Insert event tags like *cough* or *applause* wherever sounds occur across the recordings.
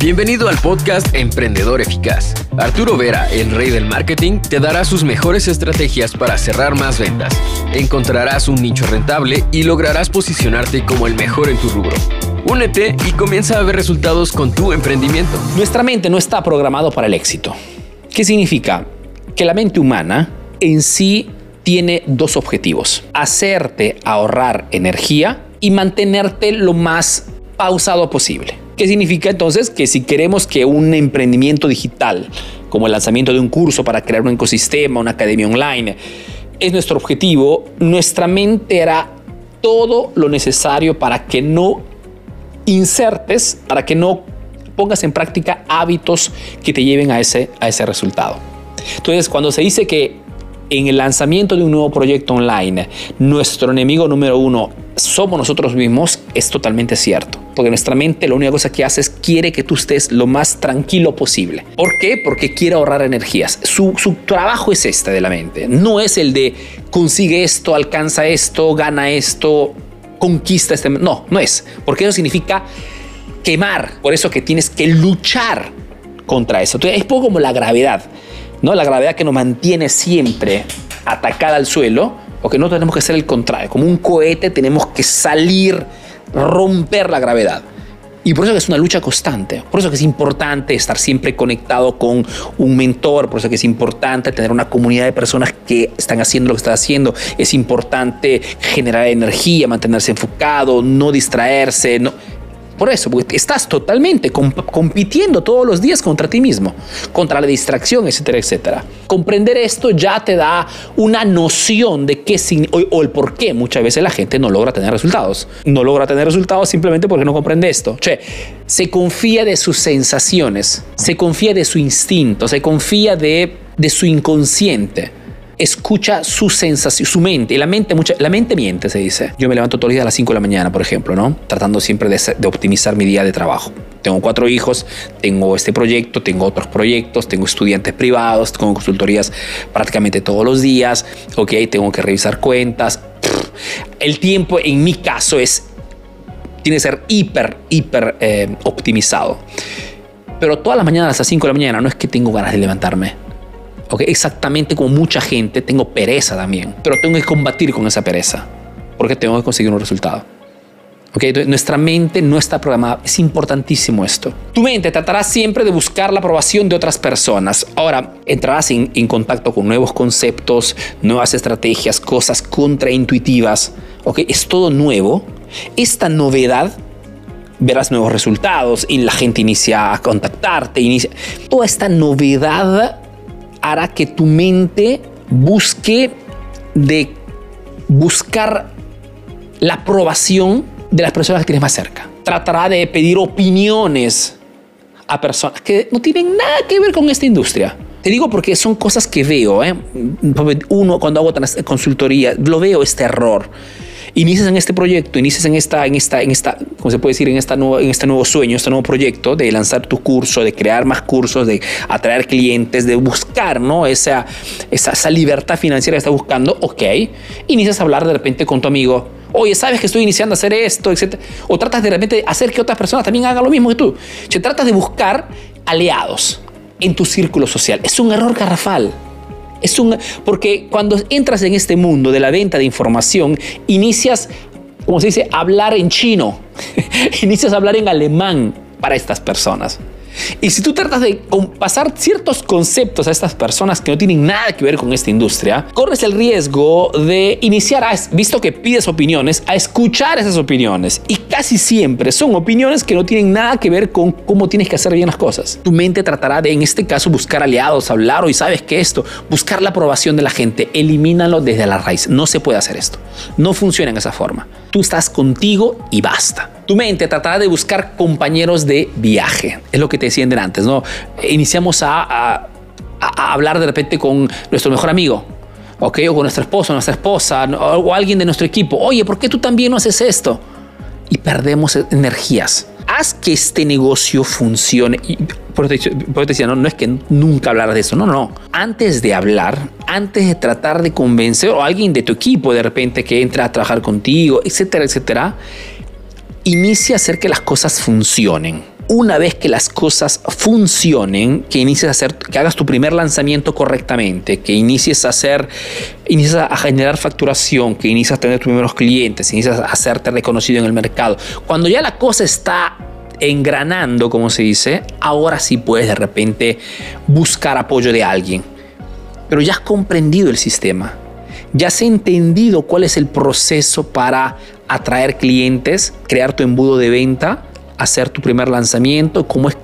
Bienvenido al podcast Emprendedor Eficaz. Arturo Vera, el rey del marketing, te dará sus mejores estrategias para cerrar más ventas. Encontrarás un nicho rentable y lograrás posicionarte como el mejor en tu rubro. Únete y comienza a ver resultados con tu emprendimiento. Nuestra mente no está programado para el éxito. ¿Qué significa? Que la mente humana en sí tiene dos objetivos. Hacerte ahorrar energía y mantenerte lo más pausado posible. ¿Qué significa entonces? Que si queremos que un emprendimiento digital, como el lanzamiento de un curso para crear un ecosistema, una academia online, es nuestro objetivo, nuestra mente hará todo lo necesario para que no insertes, para que no pongas en práctica hábitos que te lleven a ese, a ese resultado. Entonces, cuando se dice que en el lanzamiento de un nuevo proyecto online, nuestro enemigo número uno somos nosotros mismos, es totalmente cierto. Porque nuestra mente lo única cosa que hace es quiere que tú estés lo más tranquilo posible. ¿Por qué? Porque quiere ahorrar energías. Su, su trabajo es este de la mente. No es el de consigue esto, alcanza esto, gana esto, conquista este. No, no es. Porque eso significa quemar. Por eso que tienes que luchar contra eso. Es poco como la gravedad. ¿no? La gravedad que nos mantiene siempre atacada al suelo, o que no tenemos que ser el contrario. Como un cohete tenemos que salir, romper la gravedad. Y por eso que es una lucha constante. Por eso que es importante estar siempre conectado con un mentor. Por eso que es importante tener una comunidad de personas que están haciendo lo que están haciendo. Es importante generar energía, mantenerse enfocado, no distraerse. No por eso, porque estás totalmente compitiendo todos los días contra ti mismo, contra la distracción, etcétera, etcétera. Comprender esto ya te da una noción de qué o, o el por qué muchas veces la gente no logra tener resultados. No logra tener resultados simplemente porque no comprende esto. Che, se confía de sus sensaciones, se confía de su instinto, se confía de, de su inconsciente escucha su sensación, su mente. la mente, mucha, la mente miente, se dice. Yo me levanto todos los días a las 5 de la mañana, por ejemplo, ¿no? Tratando siempre de, optimizar mi día de trabajo. Tengo cuatro hijos, tengo este proyecto, tengo otros proyectos, tengo estudiantes privados, tengo consultorías prácticamente todos los días, ok, tengo que revisar cuentas. El tiempo en mi caso es, tiene que ser hiper, hiper eh, optimizado. Pero todas las mañanas a las 5 de la mañana no es que tengo ganas de levantarme Exactamente como mucha gente, tengo pereza también, pero tengo que combatir con esa pereza porque tengo que conseguir un resultado. Okay, nuestra mente no está programada. Es importantísimo esto. Tu mente tratará siempre de buscar la aprobación de otras personas. Ahora, entrarás en, en contacto con nuevos conceptos, nuevas estrategias, cosas contraintuitivas. Okay, es todo nuevo. Esta novedad verás nuevos resultados y la gente inicia a contactarte. Inicia... Toda esta novedad hará que tu mente busque de buscar la aprobación de las personas que tienes más cerca. Tratará de pedir opiniones a personas que no tienen nada que ver con esta industria. Te digo porque son cosas que veo. ¿eh? Uno, cuando hago consultoría, lo veo este error inicias en este proyecto, inicias en esta, en esta, en esta, ¿cómo se puede decir? En, esta nueva, en este nuevo sueño, este nuevo proyecto de lanzar tu curso, de crear más cursos, de atraer clientes, de buscar, ¿no? Esa, esa, esa libertad financiera que estás buscando, ok. Inicias a hablar de repente con tu amigo, oye, sabes que estoy iniciando a hacer esto, etcétera. O tratas de repente hacer que otras personas también hagan lo mismo que tú. Se tratas de buscar aliados en tu círculo social. Es un error garrafal. Es un, porque cuando entras en este mundo de la venta de información, inicias, como se dice, hablar en chino, *laughs* inicias a hablar en alemán para estas personas. Y si tú tratas de pasar ciertos conceptos a estas personas que no tienen nada que ver con esta industria, corres el riesgo de iniciar, a, visto que pides opiniones, a escuchar esas opiniones. Y casi siempre son opiniones que no tienen nada que ver con cómo tienes que hacer bien las cosas. Tu mente tratará de, en este caso, buscar aliados, hablar, y sabes que esto, buscar la aprobación de la gente, elimínalo desde la raíz. No se puede hacer esto. No funciona en esa forma. Tú estás contigo y basta. Tu mente tratará de buscar compañeros de viaje. Es lo que te decían antes, ¿no? Iniciamos a, hablar de repente con nuestro mejor amigo. O con nuestro esposo, nuestra esposa, o alguien de nuestro equipo. Oye, ¿por qué tú también no haces esto? Y perdemos energías. Haz que este negocio funcione. Por eso te decía, no, no es que nunca hablar de eso, no, no. Antes de hablar, antes de tratar de convencer o alguien de tu equipo de repente que entra a trabajar contigo, etcétera, etcétera, inicia a hacer que las cosas funcionen. una vez que las cosas funcionen, que inicies a hacer, que hagas tu primer lanzamiento correctamente, que inicies a hacer, inicies a generar facturación, que inicies a tener tus primeros clientes, inicias a hacerte reconocido en el mercado. Cuando ya la cosa está engranando, como se dice, ahora sí puedes de repente buscar apoyo de alguien. Pero ya has comprendido el sistema, ya has entendido cuál es el proceso para atraer clientes, crear tu embudo de venta hacer tu primer lanzamiento, cómo es...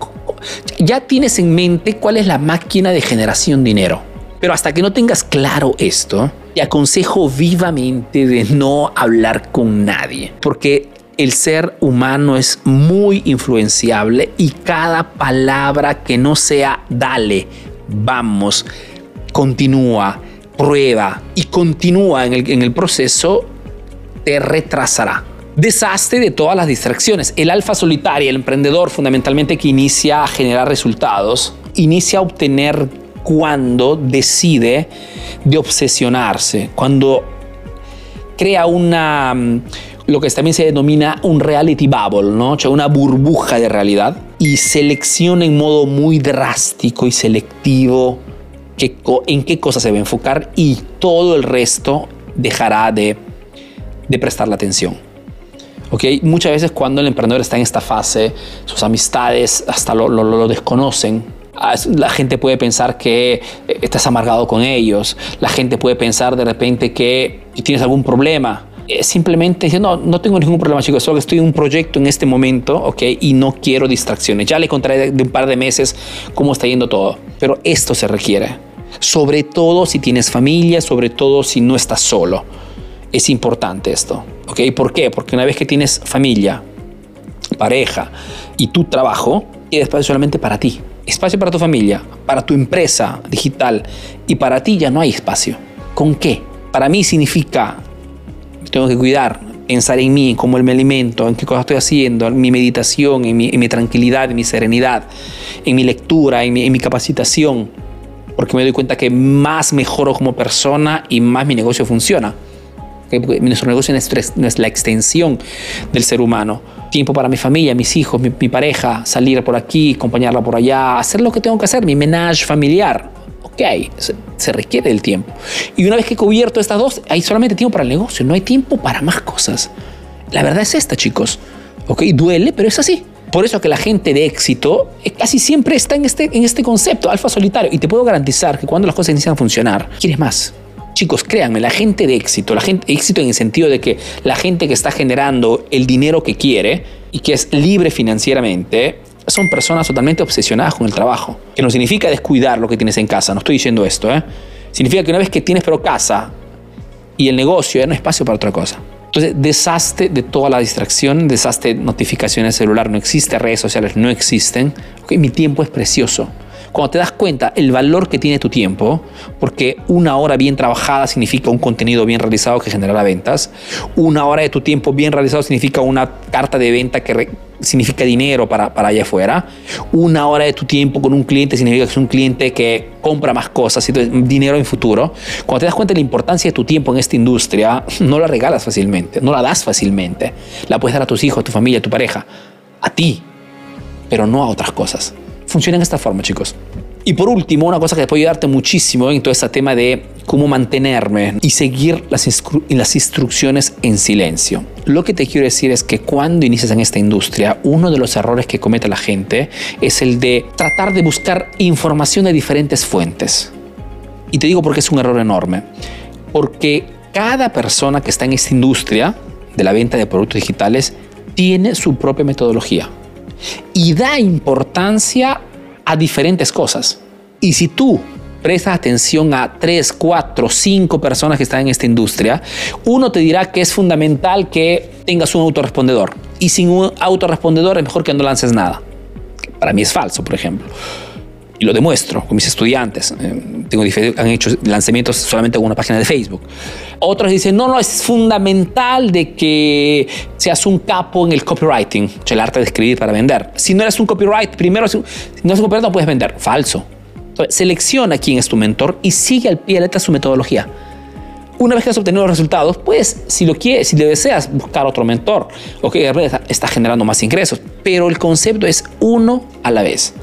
Ya tienes en mente cuál es la máquina de generación de dinero. Pero hasta que no tengas claro esto, te aconsejo vivamente de no hablar con nadie, porque el ser humano es muy influenciable y cada palabra que no sea dale, vamos, continúa, prueba y continúa en el, en el proceso, te retrasará desastre de todas las distracciones. El alfa solitaria, el emprendedor fundamentalmente que inicia a generar resultados, inicia a obtener cuando decide de obsesionarse, cuando crea una mm, lo que también se denomina un reality bubble, ¿no? Sea, una burbuja de realidad y selecciona en modo muy drástico y selectivo en qué cosas se va a enfocar y todo el resto dejará de, de prestarle atención. Muchas veces cuando el emprendedor está en esta fase, sus amistades hasta lo, lo, desconocen, ah, la gente puede pensar que eh, estás amargado con ellos, la gente puede pensar de repente que tienes algún problema. Simplemente dice, no, tengo ningún problema chicos, solo estoy en un proyecto en este momento, ¿ok? Y no quiero distracciones. Ya le contaré de un par de meses cómo está yendo todo. Pero esto se requiere. Sobre todo si tienes familia, sobre todo si no estás solo. Es importante esto. ¿Ok? ¿Por qué? Porque una vez que tienes familia, pareja y tu trabajo, tienes espacio solamente para ti. Espacio para tu familia, para tu empresa digital y para ti ya no hay espacio. ¿Con qué? Para mí significa, tengo que cuidar, pensar en mí, cómo me alimento, en qué cosas estoy haciendo, en mi meditación, en mi, tranquilidad, en mi serenidad, en mi lectura, en mi, mi capacitación, porque me doy cuenta que más mejoro como persona y más mi negocio funciona nuestro negocio no es la extensión del ser humano. Tiempo para mi familia, mis hijos, mi, pareja, salir por aquí, acompañarla por allá, hacer lo que tengo que hacer, mi menage familiar. Ok, se, requiere el tiempo. Y una vez que he cubierto estas dos, hay solamente tiempo para el negocio, no hay tiempo para más cosas. La verdad es esta, chicos. Ok, duele, pero es así. Por eso que la gente de éxito eh, casi siempre está en este, en este concepto, alfa solitario. Y te puedo garantizar que cuando las cosas inician a funcionar, quieres más Chicos, créanme, la gente de éxito, la gente éxito en el sentido de que la gente que está generando el dinero que quiere y que es libre financieramente, son personas totalmente obsesionadas con el trabajo. Que no significa descuidar lo que tienes en casa, no estoy diciendo esto, ¿eh? Significa que una vez que tienes pero casa y el negocio, ya no hay espacio para otra cosa. Entonces, deshazte de toda la distracción, deshazte notificaciones celular, no existe, redes sociales no existen. Okay, mi tiempo es precioso cuando te das cuenta el valor que tiene tu tiempo, porque una hora bien trabajada significa un contenido bien realizado que generará ventas, una hora de tu tiempo bien realizado significa una carta de venta que significa dinero para, para allá afuera, una hora de tu tiempo con un cliente significa que es un cliente que compra más cosas y dinero en futuro. Cuando te das cuenta de la importancia de tu tiempo en esta industria, *laughs* no la regalas fácilmente, no la das fácilmente. La puedes dar a tus hijos, a tu familia, a tu pareja, a ti, pero no a otras cosas. Funciona de esta forma, chicos. Y por último, una cosa que puede ayudarte muchísimo en todo este tema de cómo mantenerme y seguir las, las instrucciones en silencio. Lo que te quiero decir es que cuando inicias en esta industria, uno de los errores que comete la gente es el de tratar de buscar información de diferentes fuentes. Y te digo porque es un error enorme. Porque cada persona que está en esta industria de la venta de productos digitales tiene su propia metodología y da importancia a diferentes cosas. Y si tú prestas atención a 3, 4, 5 personas que están en esta industria, uno te dirá que es fundamental que tengas un autorrespondedor. Y sin un autorrespondedor es mejor que no lances nada. Para mí es falso, por ejemplo y lo demuestro con mis estudiantes. Eh, tengo han hecho lanzamientos solamente con una página de Facebook. Otros dicen, no, no, es fundamental de que seas un capo en el copywriting, el arte de escribir para vender. Si no eres un copyright, primero, si no eres un copywriter, no puedes vender. Falso. Entonces, selecciona quién es tu mentor y sigue al pie de letra su metodología. Una vez que has obtenido los resultados, pues si lo quieres, si deseas buscar otro mentor, ok, está generando más ingresos, pero el concepto es uno a la vez.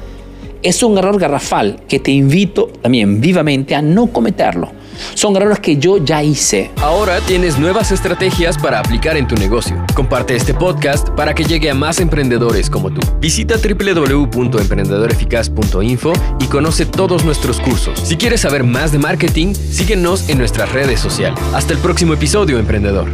Es un error garrafal que te invito también vivamente a no cometerlo. Son errores que yo ya hice. Ahora tienes nuevas estrategias para aplicar en tu negocio. Comparte este podcast para que llegue a más emprendedores como tú. Visita www.emprendedoreficaz.info y conoce todos nuestros cursos. Si quieres saber más de marketing, síguenos en nuestras redes sociales. Hasta el próximo episodio, emprendedor.